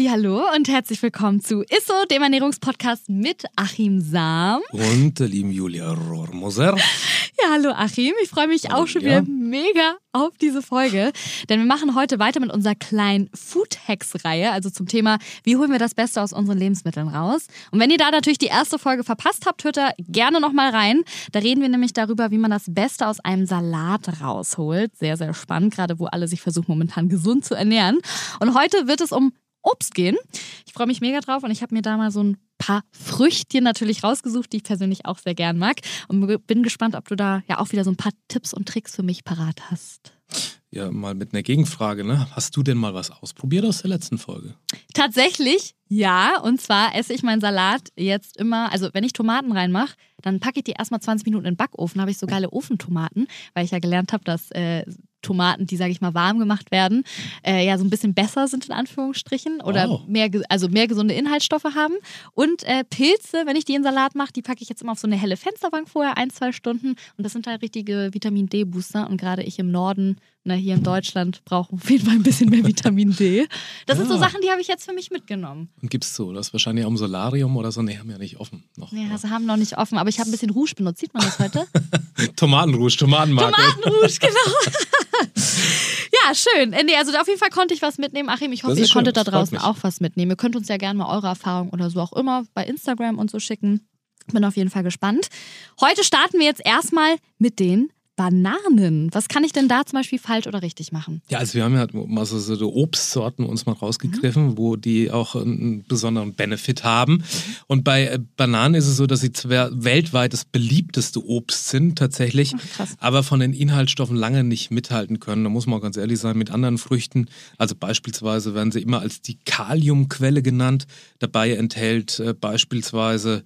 Hallo und herzlich willkommen zu Isso, dem Ernährungspodcast mit Achim Sam. Und der lieben Julia Rohrmoser. Ja, hallo Achim. Ich freue mich auch schon wieder mega auf diese Folge, denn wir machen heute weiter mit unserer kleinen Food Hacks Reihe, also zum Thema, wie holen wir das Beste aus unseren Lebensmitteln raus. Und wenn ihr da natürlich die erste Folge verpasst habt, hört da gerne noch mal rein. Da reden wir nämlich darüber, wie man das Beste aus einem Salat rausholt. Sehr sehr spannend, gerade wo alle sich versuchen momentan gesund zu ernähren. Und heute wird es um Obst gehen. Ich freue mich mega drauf und ich habe mir da mal so ein paar Früchtchen natürlich rausgesucht, die ich persönlich auch sehr gern mag. Und bin gespannt, ob du da ja auch wieder so ein paar Tipps und Tricks für mich parat hast. Ja, mal mit einer Gegenfrage, ne? Hast du denn mal was ausprobiert aus der letzten Folge? Tatsächlich, ja. Und zwar esse ich meinen Salat jetzt immer, also wenn ich Tomaten reinmache, dann packe ich die erstmal 20 Minuten in den Backofen, habe ich so geile Ofentomaten, weil ich ja gelernt habe, dass äh, Tomaten, die, sage ich mal, warm gemacht werden, äh, ja so ein bisschen besser sind in Anführungsstrichen oder oh. mehr, also mehr gesunde Inhaltsstoffe haben. Und äh, Pilze, wenn ich die in Salat mache, die packe ich jetzt immer auf so eine helle Fensterbank vorher, ein, zwei Stunden. Und das sind halt richtige Vitamin D-Booster. Und gerade ich im Norden, na, hier in Deutschland, brauche auf jeden Fall ein bisschen mehr Vitamin D. Das ja. sind so Sachen, die habe ich jetzt für mich mitgenommen. Und gibt es so? Das ist wahrscheinlich auch im Solarium oder so? Nee, haben ja nicht offen. Noch, nee, also haben noch nicht offen. Aber ich habe ein bisschen Rouge benutzt. Sieht man das heute? Tomatenrouge, Tomatenmarke. Tomatenrouge, genau. ja, schön. Nee, also auf jeden Fall konnte ich was mitnehmen. Achim, ich hoffe, ihr schön, konntet da draußen auch was mitnehmen. Ihr könnt uns ja gerne mal eure Erfahrungen oder so auch immer bei Instagram und so schicken. Bin auf jeden Fall gespannt. Heute starten wir jetzt erstmal mit den Bananen. Was kann ich denn da zum Beispiel falsch oder richtig machen? Ja, also wir haben ja mal so, so Obstsorten uns mal rausgegriffen, mhm. wo die auch einen besonderen Benefit haben. Und bei äh, Bananen ist es so, dass sie zwar weltweit das beliebteste Obst sind, tatsächlich, Ach, aber von den Inhaltsstoffen lange nicht mithalten können. Da muss man auch ganz ehrlich sein, mit anderen Früchten. Also beispielsweise werden sie immer als die Kaliumquelle genannt. Dabei enthält äh, beispielsweise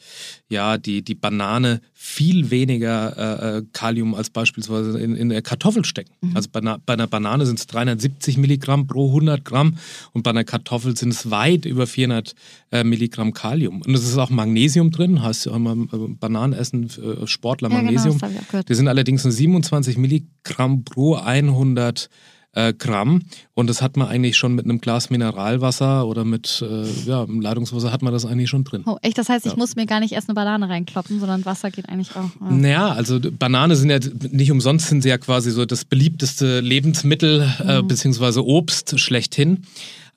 ja die, die Banane viel weniger äh, äh Kalium als beispielsweise in, in der Kartoffel stecken. Mhm. Also bei einer, bei einer Banane sind es 370 Milligramm pro 100 Gramm und bei einer Kartoffel sind es weit über 400 äh, Milligramm Kalium. Und es ist auch Magnesium drin, heißt ja immer äh, Bananen essen, äh, Sportler ja, genau, Magnesium. Genau, Die sind allerdings nur 27 Milligramm pro 100 äh, Gramm. Und das hat man eigentlich schon mit einem Glas Mineralwasser oder mit äh, ja, Leitungswasser hat man das eigentlich schon drin. Oh, echt? Das heißt, ich ja. muss mir gar nicht erst eine Banane reinkloppen, sondern Wasser geht eigentlich auch. Ja. Naja, also Banane sind ja nicht umsonst sind sie ja quasi so das beliebteste Lebensmittel äh, mhm. beziehungsweise Obst schlechthin.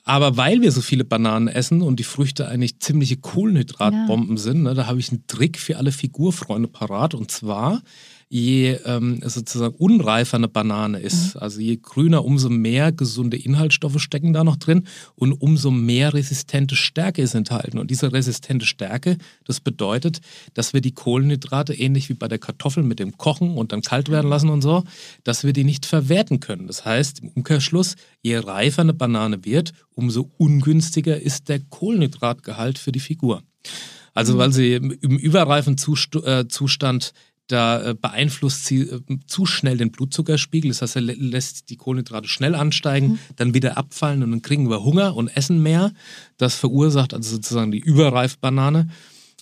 Aber weil wir so viele Bananen essen und die Früchte eigentlich ziemliche Kohlenhydratbomben ja. sind, ne, da habe ich einen Trick für alle Figurfreunde parat. Und zwar je ähm, sozusagen unreifer eine Banane ist, mhm. also je grüner, umso mehr gesunde Inhaltsstoffe stecken da noch drin und umso mehr resistente Stärke ist enthalten. Und diese resistente Stärke, das bedeutet, dass wir die Kohlenhydrate ähnlich wie bei der Kartoffel mit dem Kochen und dann kalt werden lassen und so, dass wir die nicht verwerten können. Das heißt, im Umkehrschluss, je reifer eine Banane wird, umso ungünstiger ist der Kohlenhydratgehalt für die Figur. Also mhm. weil sie im überreifen äh, Zustand da äh, beeinflusst sie äh, zu schnell den Blutzuckerspiegel. Das heißt, er lässt die Kohlenhydrate schnell ansteigen, mhm. dann wieder abfallen und dann kriegen wir Hunger und essen mehr. Das verursacht also sozusagen die Überreifbanane.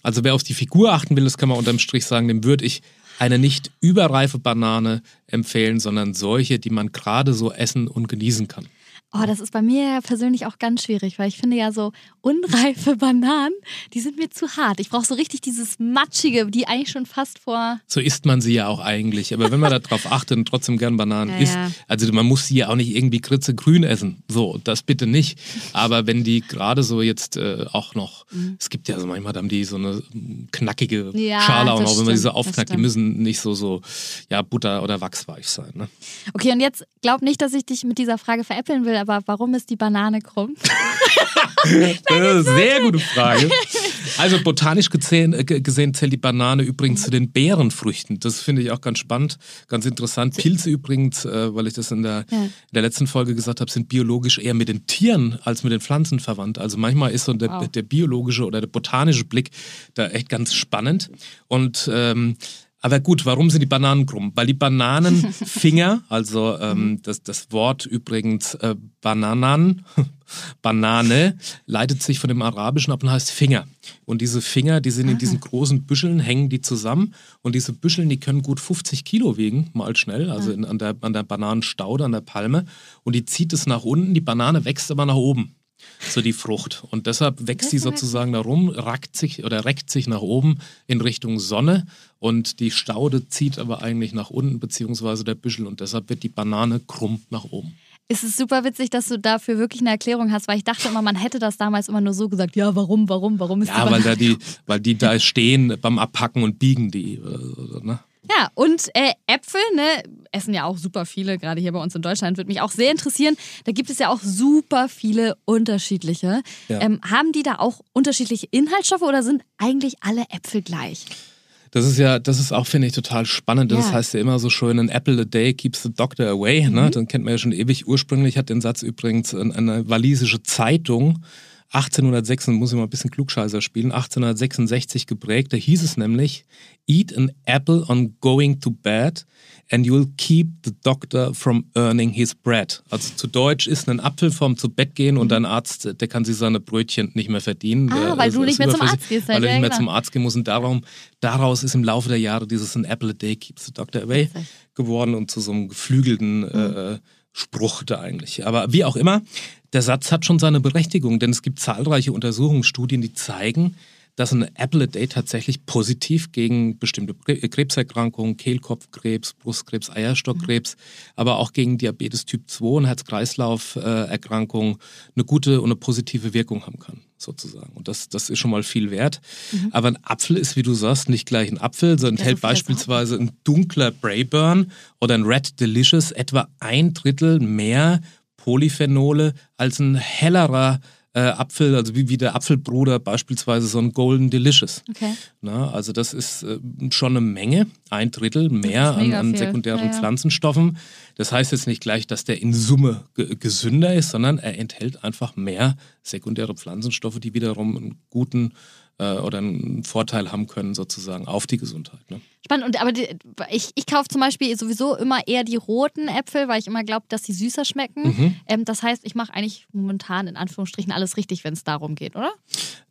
Also wer auf die Figur achten will, das kann man unterm Strich sagen, dem würde ich eine nicht überreife Banane empfehlen, sondern solche, die man gerade so essen und genießen kann. Oh, das ist bei mir persönlich auch ganz schwierig, weil ich finde ja so unreife Bananen, die sind mir zu hart. Ich brauche so richtig dieses Matschige, die eigentlich schon fast vor. So isst man sie ja auch eigentlich. Aber wenn man darauf achtet und trotzdem gern Bananen ja, isst, ja. also man muss sie ja auch nicht irgendwie kritzegrün essen. So, das bitte nicht. Aber wenn die gerade so jetzt äh, auch noch, mhm. es gibt ja so manchmal haben die so eine knackige ja, Schale auch noch, wenn man diese aufknackt, die müssen nicht so, so ja, Butter- oder Wachsweich sein. Ne? Okay, und jetzt glaub nicht, dass ich dich mit dieser Frage veräppeln will, aber warum ist die Banane krumm? das ist eine sehr gute Frage. Also botanisch gesehen, äh, gesehen, zählt die Banane übrigens zu den Beerenfrüchten. Das finde ich auch ganz spannend, ganz interessant. Pilze übrigens, äh, weil ich das in der, ja. in der letzten Folge gesagt habe, sind biologisch eher mit den Tieren als mit den Pflanzen verwandt. Also manchmal ist so der, wow. der biologische oder der botanische Blick da echt ganz spannend. Und ähm, Aber gut, warum sind die Bananen krumm? Weil die Bananenfinger, also ähm, das, das Wort übrigens äh, Bananan, Banane, leitet sich von dem Arabischen ab und heißt Finger. Und diese Finger, die sind in diesen ah. großen Büscheln, hängen die zusammen. Und diese Büscheln, die können gut 50 Kilo wiegen, mal schnell, also in, an, der, an der Bananenstaude, an der Palme. Und die zieht es nach unten, die Banane wächst aber nach oben so die Frucht. Und deshalb wächst sie sozusagen da rum, rackt sich oder reckt sich nach oben in Richtung Sonne und die Staude zieht aber eigentlich nach unten, beziehungsweise der Büschel und deshalb wird die Banane krumm nach oben. Es ist super witzig, dass du dafür wirklich eine Erklärung hast, weil ich dachte immer, man hätte das damals immer nur so gesagt, ja, warum, warum, warum ist Ja, weil da die, weil die da stehen beim Abpacken und biegen die. Ne? Ja, und äh, Äpfel, ne, essen ja auch super viele, gerade hier bei uns in Deutschland, würde mich auch sehr interessieren. Da gibt es ja auch super viele unterschiedliche. Ja. Ähm, haben die da auch unterschiedliche Inhaltsstoffe oder sind eigentlich alle Äpfel gleich? Das ist ja, das ist auch, finde ich, total spannend. Das ja. heißt ja immer so schön, an apple a day keeps the doctor away. Ne? Mhm. Ne? Dann kennt man ja schon ewig. Ursprünglich hat den Satz übrigens eine walisische Zeitung 1806, muss ich mal ein bisschen Klugscheißer spielen, 1866 geprägt. Da hieß es nämlich, eat an apple on going to bed and you'll keep the doctor from earning his bread. Also zu Deutsch ist ein Apfel vom zu Bett gehen und mhm. ein Arzt, der kann sich seine Brötchen nicht mehr verdienen. Ah, weil du nicht mehr zum Arzt gehst. Weil er nicht mehr genau. zum Arzt gehen muss und darum, daraus ist im Laufe der Jahre dieses an apple a day keeps the doctor away geworden und zu so einem geflügelten mhm. äh, Spruch da eigentlich. Aber wie auch immer, der Satz hat schon seine Berechtigung, denn es gibt zahlreiche Untersuchungsstudien, die zeigen, dass ein Apple a Day tatsächlich positiv gegen bestimmte Krebserkrankungen, Kehlkopfkrebs, Brustkrebs, Eierstockkrebs, mhm. aber auch gegen Diabetes Typ 2 und Herz-Kreislauf-Erkrankungen eine gute und eine positive Wirkung haben kann, sozusagen. Und das, das ist schon mal viel wert. Mhm. Aber ein Apfel ist, wie du sagst, nicht gleich ein Apfel, sondern enthält beispielsweise ein dunkler Brayburn oder ein Red Delicious etwa ein Drittel mehr Polyphenole als ein hellerer äh, Apfel, also wie, wie der Apfelbruder beispielsweise so ein Golden Delicious. Okay. Na, also das ist äh, schon eine Menge, ein Drittel mehr an, an, sekundären ja, ja. Pflanzenstoffen. Das heißt jetzt nicht gleich, dass der in Summe gesünder ist, sondern er enthält einfach mehr sekundäre Pflanzenstoffe, die wiederum einen guten äh, oder einen Vorteil haben können sozusagen auf die Gesundheit. Ne? Spannend. Und aber die, ich, ich kaufe zum Beispiel sowieso immer eher die roten Äpfel, weil ich immer glaube, dass sie süßer schmecken. Mhm. Ähm, das heißt, ich mache eigentlich momentan in Anführungsstrichen alles richtig, wenn es darum geht, oder?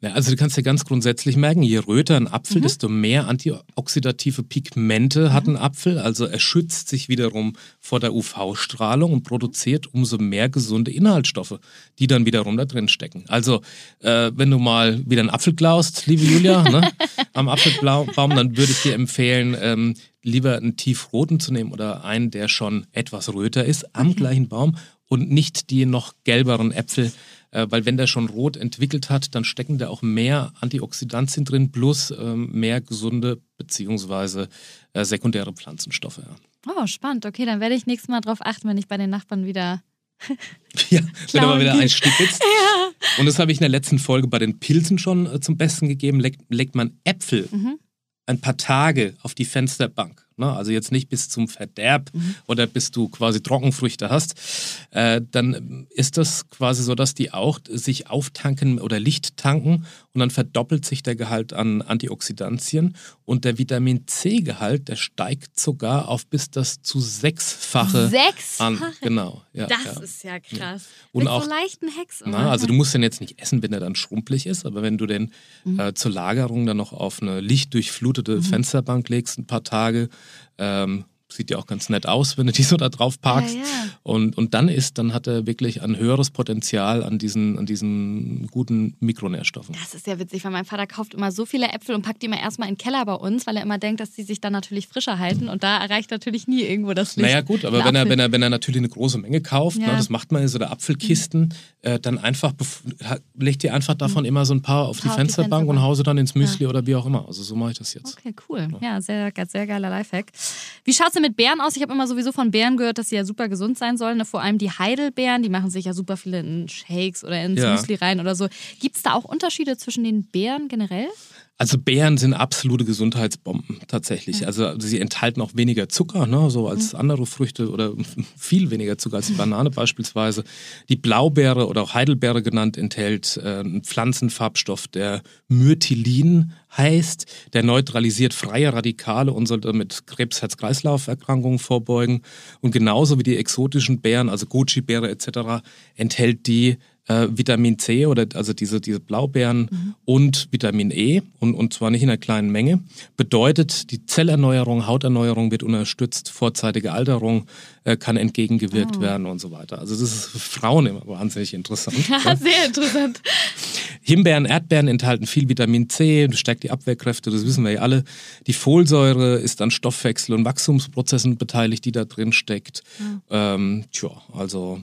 Ja, also du kannst dir ganz grundsätzlich merken, je röter ein Apfel, mhm. desto mehr antioxidative Pigmente mhm. hat ein Apfel. Also er schützt sich wiederum vor der UV-Strahlung und produziert umso mehr gesunde Inhaltsstoffe, die dann wiederum da drin stecken. Also äh, wenn du mal wieder einen Apfel klaust, liebe Julia, ne, am Apfelbaum, dann würde ich dir empfehlen, ähm, lieber einen tiefroten zu nehmen oder einen, der schon etwas röter ist, am okay. gleichen Baum und nicht die noch gelberen Äpfel, äh, weil wenn der schon rot entwickelt hat, dann stecken da auch mehr Antioxidantien drin plus ähm, mehr gesunde beziehungsweise äh, sekundäre Pflanzenstoffe. Ja. Oh, spannend. Okay, dann werde ich nächstes Mal darauf achten, wenn ich bei den Nachbarn wieder ja, wenn du mal wieder einstiefelst. ja. Und das habe ich in der letzten Folge bei den Pilzen schon äh, zum Besten gegeben. Legt, legt man Äpfel mhm. Ein paar Tage auf die Fensterbank ne, also jetzt nicht bis zum Verderb mhm. oder bis du quasi Trockenfrüchte hast, äh, dann ist das quasi so, dass die auch sich auftanken oder Licht tanken und dann verdoppelt sich der Gehalt an Antioxidantien und der Vitamin C-Gehalt, der steigt sogar auf bis das zu sechsfache, sechsfache? an. Genau. Ja, das ja. ist ja krass. Ja. Und Mit auch, so leichten Hex. Na, also du musst den jetzt nicht essen, wenn er dann schrumpelig ist, aber wenn du den mhm. äh, zur Lagerung dann noch auf eine lichtdurchflutete mhm. Fensterbank legst, ein paar Tage, ähm, sieht ja auch ganz nett aus, wenn du die so da drauf parkst. Ja, ja. Und, und dann ist, dann hat er wirklich ein höheres Potenzial an diesen, an diesen guten Mikronährstoffen. Das ist ja witzig, weil mein Vater kauft immer so viele Äpfel und packt die immer erstmal in den Keller bei uns, weil er immer denkt, dass die sich dann natürlich frischer halten und da erreicht natürlich nie irgendwo das Licht. Naja gut, aber wenn er, wenn, er, wenn er natürlich eine große Menge kauft, ne, ja. ne, das macht man in so der Apfelkisten, mhm. äh, dann einfach, legt ihr einfach davon mhm. immer so ein paar auf, ein paar die, Fensterbank auf die Fensterbank und hause dann ins Müsli oder wie auch immer. Also so mache ich das jetzt. Okay, cool. Ja, sehr, sehr geiler Lifehack. Wie schaut es denn mit Beeren aus? Ich habe immer sowieso von Beeren gehört, dass sie ja super gesund sein sollen. Vor allem die Heidelbeeren, die machen sich ja super viele in Shakes oder ins ja. Müsli rein oder so. Gibt es da auch Unterschiede zwischen den Beeren generell? Also Beeren sind absolute Gesundheitsbomben tatsächlich. Mhm. Also sie enthalten auch weniger Zucker, ne, so als mhm. andere Früchte oder viel weniger Zucker als die Banane beispielsweise. Die Blaubeere oder auch Heidelbeere genannt enthält äh, einen Pflanzenfarbstoff, der Myrtilin heißt. Der neutralisiert freie Radikale und soll damit Krebs-Herz-Kreislauf-Erkrankungen vorbeugen. Und genauso wie die exotischen Beeren, also Goji-Beere etc., enthält die äh, Vitamin C oder also diese, diese Blaubeeren mhm. und Vitamin E und, und zwar nicht in einer kleinen Menge. Bedeutet, die Zellerneuerung, Hauterneuerung wird unterstützt, vorzeitige Alterung äh, kann entgegengewirkt oh. werden und so weiter. Also das ist für Frauen immer wahnsinnig interessant. Ja, sehr interessant. Himbeeren, Erdbeeren enthalten viel Vitamin C, stärkt die Abwehrkräfte, das wissen wir ja alle. Die Folsäure ist an Stoffwechsel- und Wachstumsprozessen beteiligt, die da drin steckt. Mhm. Ähm, tja, also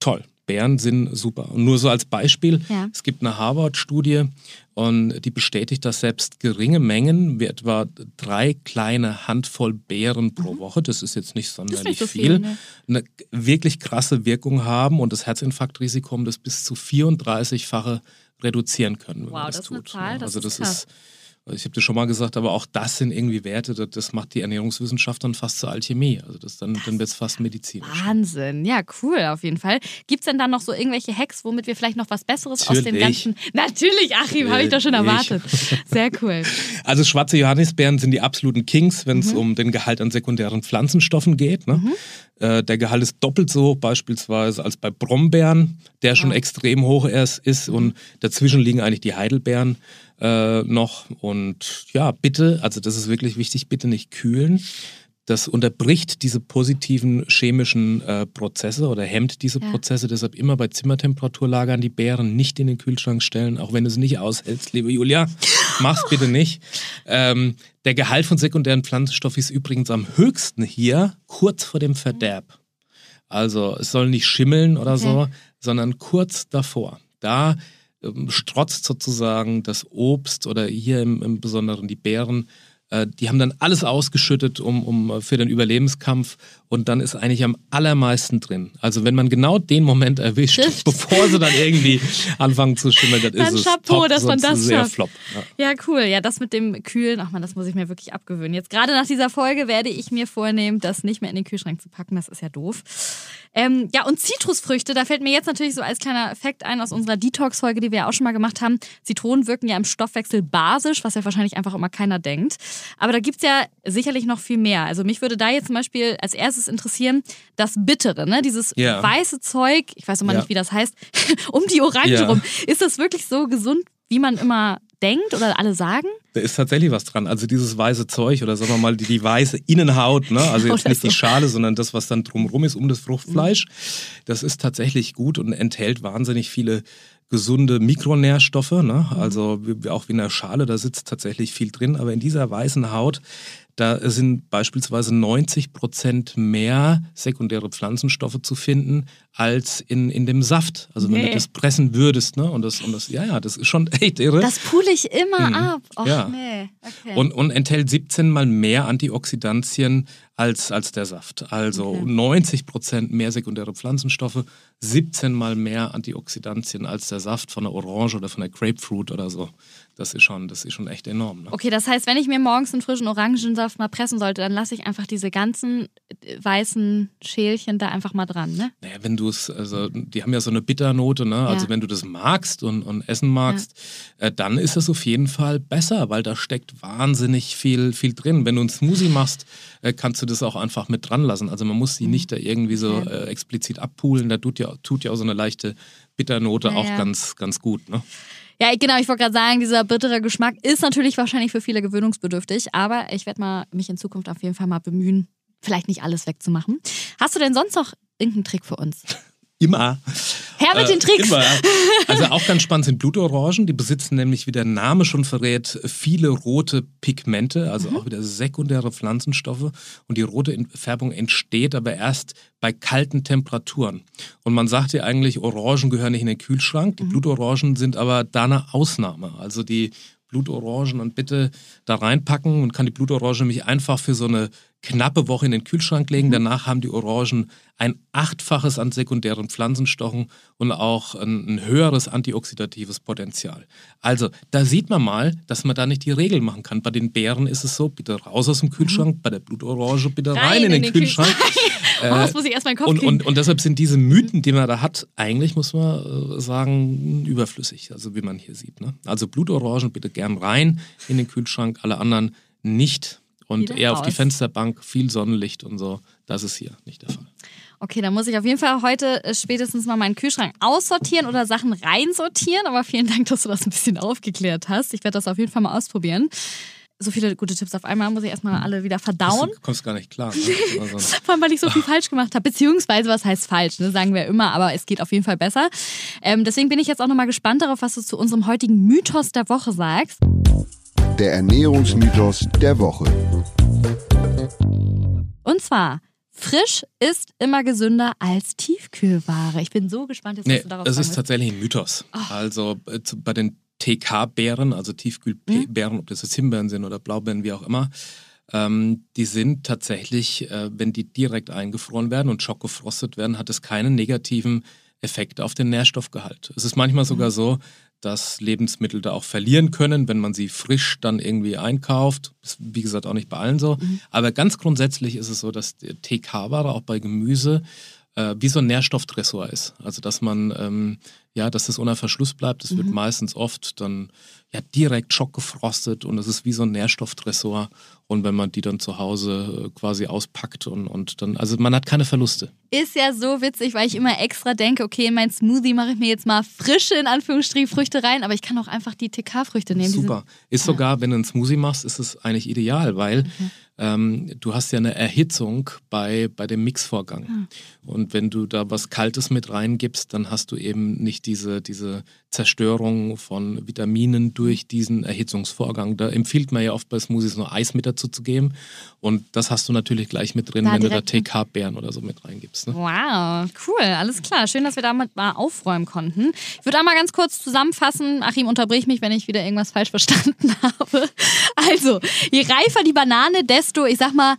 toll. Bären sind super. Und nur so als Beispiel, ja. es gibt eine Harvard-Studie und die bestätigt, dass selbst geringe Mengen, wie etwa drei kleine Handvoll Beeren pro mhm. Woche, das ist jetzt nicht sonderlich nicht so viel, viel ne? eine wirklich krasse Wirkung haben und das Herzinfarktrisiko um das bis zu 34-fache reduzieren können. Wow, das, das, ist eine Zahl, das also das ist, ist ich habe dir schon mal gesagt, aber auch das sind irgendwie Werte, das, macht die Ernährungswissenschaft dann fast zur Alchemie. Also das dann, dann wird es fast medizinisch. Wahnsinn, ja, cool auf jeden Fall. Gibt es denn dann noch so irgendwelche Hacks, womit wir vielleicht noch was Besseres Natürlich. aus dem ganzen. Natürlich, Achim, habe ich doch schon erwartet. Sehr cool. Also schwarze Johannisbeeren sind die absoluten Kings, wenn es mhm. um den Gehalt an sekundären Pflanzenstoffen geht. Ne? Mhm. Äh, der Gehalt ist doppelt so hoch beispielsweise als bei Brombeeren, der schon ja. extrem hoch ist, ist und mhm. dazwischen liegen eigentlich die Heidelbeeren äh, noch. Und ja, bitte, also das ist wirklich wichtig, bitte nicht kühlen. Das unterbricht diese positiven chemischen äh, Prozesse oder hemmt diese ja. Prozesse. Deshalb immer bei Zimmertemperatur lagern die Beeren nicht in den Kühlschrank stellen, auch wenn du es nicht aushältst, liebe Julia. Mach's bitte nicht. Ähm, der Gehalt von sekundären Pflanzenstoffen ist übrigens am höchsten hier kurz vor dem Verderb. Also es soll nicht schimmeln oder okay. so, sondern kurz davor. Da strotzt sozusagen das Obst oder hier im, im Besonderen die Beeren die haben dann alles ausgeschüttet um, um, äh, für den Überlebenskampf und dann ist eigentlich am allermeisten drin. Also wenn man genau den Moment erwischt, Stimmt. bevor sie dann irgendwie anfangen zu schimmeln, dann, dann ist Chapeau, es top, dass man das sehr schafft. flop. Ja. ja. cool. Ja, das mit dem Kühlen, ach man, das muss ich mir wirklich abgewöhnen. Jetzt gerade nach dieser Folge werde ich mir vornehmen, das nicht mehr in den Kühlschrank zu packen. Das ist ja doof. Ähm, ja, und Zitrusfrüchte, da fällt mir jetzt natürlich so als kleiner Effekt ein aus unserer Detox-Folge, die wir ja auch schon mal gemacht haben. Zitronen wirken ja im Stoffwechsel basisch, was ja wahrscheinlich einfach immer keiner denkt. Aber da gibt es ja sicherlich noch viel mehr. Also mich würde da jetzt zum Beispiel als erstes interessieren, das Bittere, ne? dieses yeah. weiße Zeug, ich weiß immer ja. nicht, wie das heißt, um die Orange ja. rum. Ist das wirklich so gesund, wie man immer denkt oder alle sagen? Da ist tatsächlich was dran. Also dieses weiße Zeug oder sagen wir mal die, die weiße Innenhaut, ne? also jetzt nicht die Schale, sondern das, was dann drumherum ist um das Fruchtfleisch, das ist tatsächlich gut und enthält wahnsinnig viele gesunde Mikronährstoffe, ne? Also auch wie in der Schale, da sitzt tatsächlich viel drin, aber in dieser weißen Haut da sind beispielsweise 90 Prozent mehr sekundäre Pflanzenstoffe zu finden als in, in dem Saft. Also wenn nee. du das pressen würdest, ne? Und das, und das, ja, ja, das ist schon echt irre. Das pule ich immer mhm. ab. Och, ja. nee. Okay. Und, und enthält 17 mal mehr Antioxidantien als, als der Saft. Also okay. 90 Prozent mehr sekundäre Pflanzenstoffe, 17 mal mehr Antioxidantien als der Saft von der Orange oder von der Grapefruit oder so das ist schon, das ist schon echt enorm. Ne? Okay, das heißt, wenn ich mir morgens einen frischen Orangensaft mal pressen sollte, dann lasse ich einfach diese ganzen äh, weißen Schälchen da einfach mal dran, ne? Naja, wenn du es, also die haben ja so eine Bitternote, ne? Also ja. Also wenn du das magst und, und essen magst, ja. äh, dann ist es auf jeden Fall besser, weil da steckt wahnsinnig viel, viel drin. Wenn du einen Smoothie machst, äh, kannst du das auch einfach mit dran lassen. Also man muss die mhm. nicht da irgendwie so äh, explizit abpulen. Da tut ja, tut ja auch so eine leichte Bitternote ja, auch ganz, ganz gut, ne? Ja, genau, ich wollte gerade sagen, dieser bittere Geschmack ist natürlich wahrscheinlich für viele gewöhnungsbedürftig, aber ich werde mal mich in Zukunft auf jeden Fall mal bemühen, vielleicht nicht alles wegzumachen. Hast du denn sonst noch irgendeinen Trick für uns? Immer. Her mit den äh, Tricks. Immer. Also auch ganz spannend sind Blutorangen. Die besitzen nämlich, wie der Name schon verrät, viele rote Pigmente, also mhm. auch wieder sekundäre Pflanzenstoffe. Und die rote Färbung entsteht aber erst bei kalten Temperaturen. Und man sagt ja eigentlich, Orangen gehören nicht in den Kühlschrank. Die mhm. Blutorangen sind aber da eine Ausnahme. Also die Blutorangen und bitte da reinpacken und kann die Blutorange nämlich einfach für so eine knappe Woche in den Kühlschrank legen. Mhm. Danach haben die Orangen ein achtfaches an sekundären Pflanzenstoffen und auch ein, ein, höheres antioxidatives Potenzial. Also da sieht man mal, dass man da nicht die Regel machen kann. Bei den Beeren ist es so, bitte raus aus dem Kühlschrank, mhm. bei der Blutorange bitte rein, rein in, den, den Kühlschrank. oh, das muss ich erst meinen Kopf und, und, und, deshalb sind diese Mythen, die man da hat, eigentlich muss man äh, sagen, überflüssig, also wie man hier sieht. Ne? Also Blutorangen bitte gern rein in den Kühlschrank, alle anderen nicht und eher raus. auf die Fensterbank, viel Sonnenlicht und so. Das ist hier nicht der Fall. Okay, dann muss ich auf jeden Fall heute äh, spätestens mal meinen Kühlschrank aussortieren oder Sachen reinsortieren. Aber vielen Dank, dass du das ein bisschen aufgeklärt hast. Ich werde das auf jeden Fall mal ausprobieren. So viele gute Tipps auf einmal muss ich erstmal alle wieder verdauen. Du kommst gar nicht klar. Ne? Vor allem, weil ich so viel falsch gemacht habe. Beziehungsweise, was heißt falsch, ne? sagen wir immer, aber es geht auf jeden Fall besser. Ähm, deswegen bin ich jetzt auch nochmal gespannt darauf, was du zu unserem heutigen Mythos der Woche sagst. Der Ernährungsmythos der Woche. Und zwar, frisch ist immer gesünder als Tiefkühlware. Ich bin so gespannt, jetzt, was nee, du darauf Es ist tatsächlich ein Mythos. Oh. Also äh, bei den TK-Beeren, also Tiefkühlbeeren, hm? ob das jetzt Himbeeren sind oder Blaubeeren, wie auch immer, ähm, die sind tatsächlich, äh, wenn die direkt eingefroren werden und schockgefrostet werden, hat es keinen negativen Effekt auf den Nährstoffgehalt. Es ist manchmal sogar mhm. so, dass Lebensmittel da auch verlieren können, wenn man sie frisch dann irgendwie einkauft. Ist, wie gesagt, auch nicht bei allen so. Mhm. Aber ganz grundsätzlich ist es so, dass TK-Ware auch bei Gemüse äh, wie so ein Nährstoffdressor ist. Also dass man, ähm, ja, dass das unter Verschluss bleibt. Das mhm. wird meistens oft dann ja direkt schockgefrostet und es ist wie so ein Nährstoffdressor. Und wenn man die dann zu Hause äh, quasi auspackt und, und dann, also man hat keine Verluste. Ist ja so witzig, weil ich immer extra denke, okay, in mein Smoothie mache ich mir jetzt mal frische, in Anführungsstrichen, Früchte rein, aber ich kann auch einfach die TK-Früchte nehmen. Super. Ist sogar, wenn du einen Smoothie machst, ist es eigentlich ideal, weil mhm ähm, du hast ja eine Erhitzung bei, bei dem Mixvorgang. Mhm. Und wenn du da was Kaltes mit reingibst, dann hast du eben nicht diese, diese Zerstörung von Vitaminen durch diesen Erhitzungsvorgang. Da empfiehlt man ja oft bei Smoothies nur Eis mit dazu zu geben. Und das hast du natürlich gleich mit drin, da wenn du da TK-Beeren oder so mit reingibst. Ne? Wow, cool, alles klar. Schön, dass wir damit mal aufräumen konnten. Ich würde einmal ganz kurz zusammenfassen. Achim, unterbrich mich, wenn ich wieder irgendwas falsch verstanden habe. Also, je reifer die Banane, desto, ich sag mal,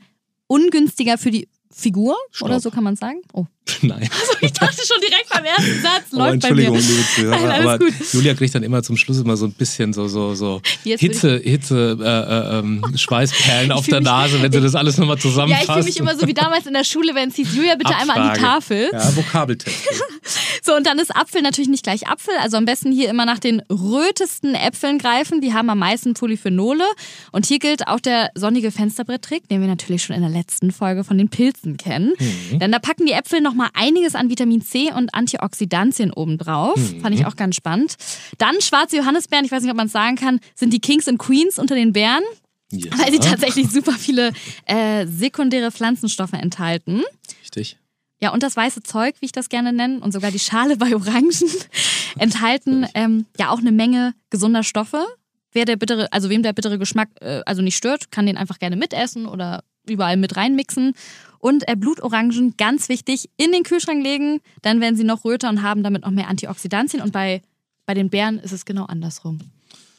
ungünstiger für die Figur Stopp. oder so kann man sagen. Oh. Nein. Also ich dachte schon direkt beim ersten Satz oh, läuft Entschuldigung, bei mir. liebe Zuhörer, Nein, aber gut. Julia kriegt dann immer zum Schluss immer so ein bisschen so so so Hitze Hitze äh, äh, ähm, Schweißperlen auf der Nase, wenn sie das alles nochmal zusammenfasst. Ja, ich fühle mich immer so wie damals in der Schule, wenn es hieß Julia bitte Abfrage. einmal an die Tafel. Ja, Vokabeltest. so und dann ist Apfel natürlich nicht gleich Apfel, also am besten hier immer nach den rötesten Äpfeln greifen, die haben am meisten Polyphenole und hier gilt auch der sonnige Fensterbretttrick, den wir natürlich schon in der letzten Folge von den Pilzen kennen. Mhm. Denn da packen die Äpfel noch nochmal einiges an Vitamin C und Antioxidantien obendrauf. Mhm. Fand ich auch ganz spannend. Dann schwarze Johannisbeeren, ich weiß nicht, ob man es sagen kann, sind die Kings und Queens unter den Beeren. Ja. Weil sie tatsächlich super viele äh, sekundäre Pflanzenstoffe enthalten. Richtig. Ja, und das weiße Zeug, wie ich das gerne nenne, und sogar die Schale bei Orangen enthalten ähm, ja auch eine Menge gesunder Stoffe. Wer der bittere, also wem der bittere Geschmack äh, also nicht stört, kann den einfach gerne mitessen oder überall mit reinmixen. Und äh, Blutorangen, ganz wichtig, in den Kühlschrank legen, dann werden sie noch röter und haben damit noch mehr Antioxidantien. Und bei, bei den Beeren ist es genau andersrum.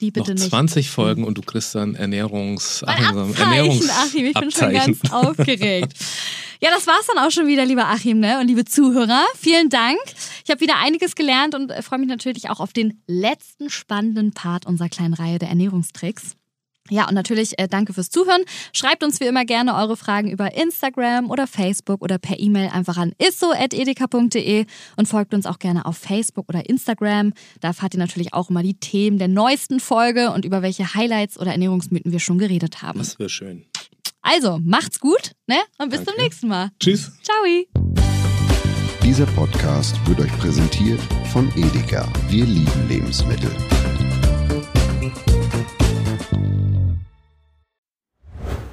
Die bitte noch 20 nicht. Folgen und du kriegst dann Ernährungs... Ernährungs Achim, ich bin schon ganz aufgeregt. Ja, das war's dann auch schon wieder, lieber Achim ne? und liebe Zuhörer. Vielen Dank. Ich habe wieder einiges gelernt und äh, freue mich natürlich auch auf den letzten spannenden Part unserer kleinen Reihe der Ernährungstricks. Ja, und natürlich äh, danke fürs Zuhören. Schreibt uns wie immer gerne eure Fragen über Instagram oder Facebook oder per E-Mail einfach an isso.edeka.de und folgt uns auch gerne auf Facebook oder Instagram. Da erfahrt ihr natürlich auch immer die Themen der neuesten Folge und über welche Highlights oder Ernährungsmythen wir schon geredet haben. Das wäre schön. Also, macht's gut, ne? Und bis danke. zum nächsten Mal. Tschüss. Ciao. Dieser Podcast wird euch präsentiert von Edeka. Wir lieben Lebensmittel.